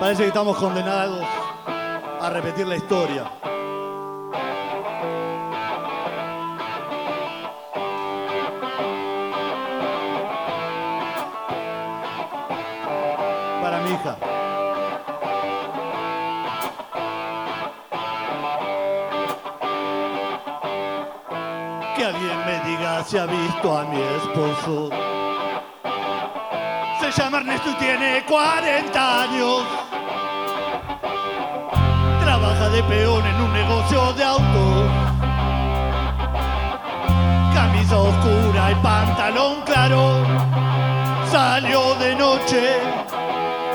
Parece que estamos condenados a repetir la historia. Para mi hija. Que alguien me diga si ha visto a mi esposo se llama Ernesto y tiene 40 años. Trabaja de peón en un negocio de autos. Camisa oscura y pantalón claro. Salió de noche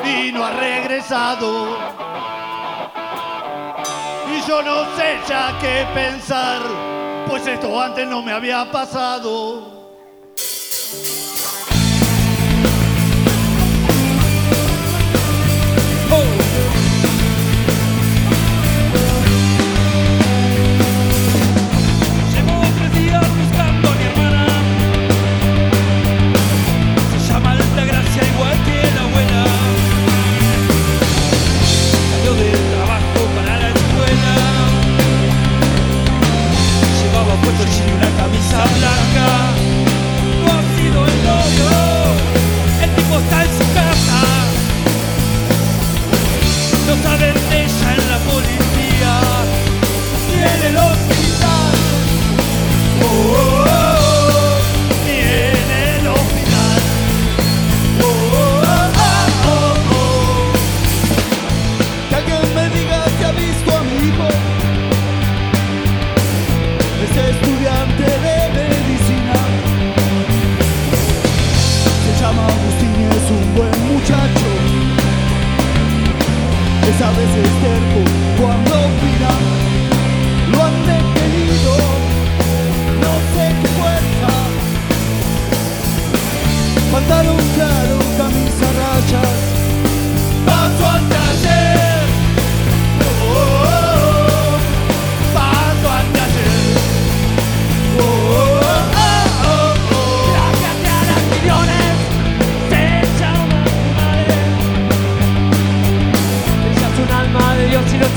y no ha regresado. Y yo no sé ya qué pensar, pues esto antes no me había pasado.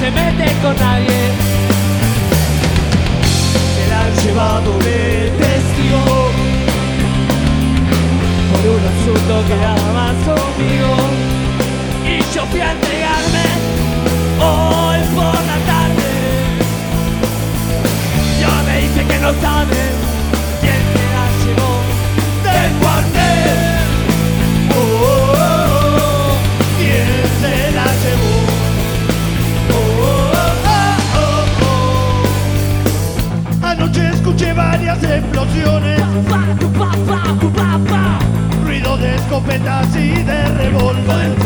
se mete con nadie. Se la han llevado de testigo por un asunto que nada más conmigo. Y yo fui a entregarme hoy por la tarde. escuché varias explosiones. Ruido de escopetas y de revólver.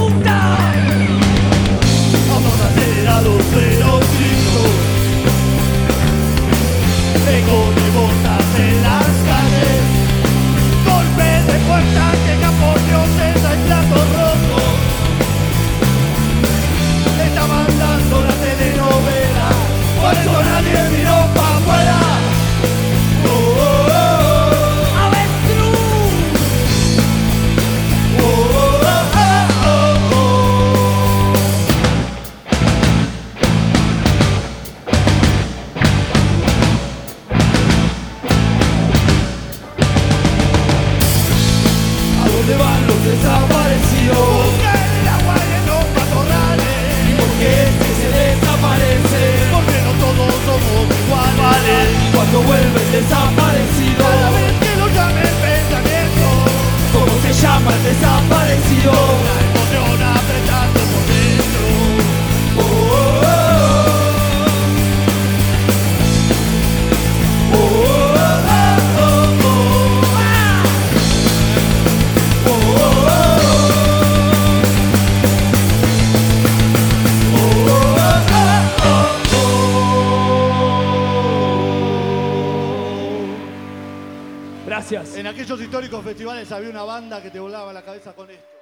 En aquellos históricos festivales había una banda que te volaba la cabeza con esto.